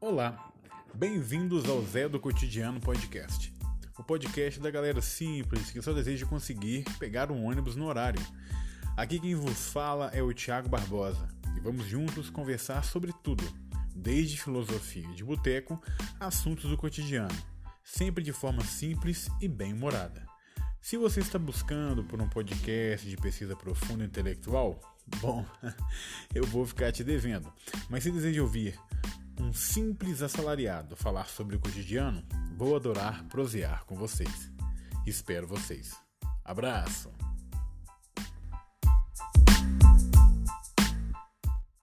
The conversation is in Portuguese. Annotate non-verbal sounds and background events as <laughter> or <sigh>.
Olá, bem-vindos ao Zé do Cotidiano Podcast, o podcast da galera simples que só deseja conseguir pegar um ônibus no horário. Aqui quem vos fala é o Tiago Barbosa e vamos juntos conversar sobre tudo, desde filosofia de boteco a assuntos do cotidiano, sempre de forma simples e bem-humorada. Se você está buscando por um podcast de pesquisa profunda e intelectual, <laughs> bom, <laughs> eu vou ficar te devendo. Mas se deseja ouvir um simples assalariado falar sobre o cotidiano, vou adorar prosear com vocês. Espero vocês. Abraço!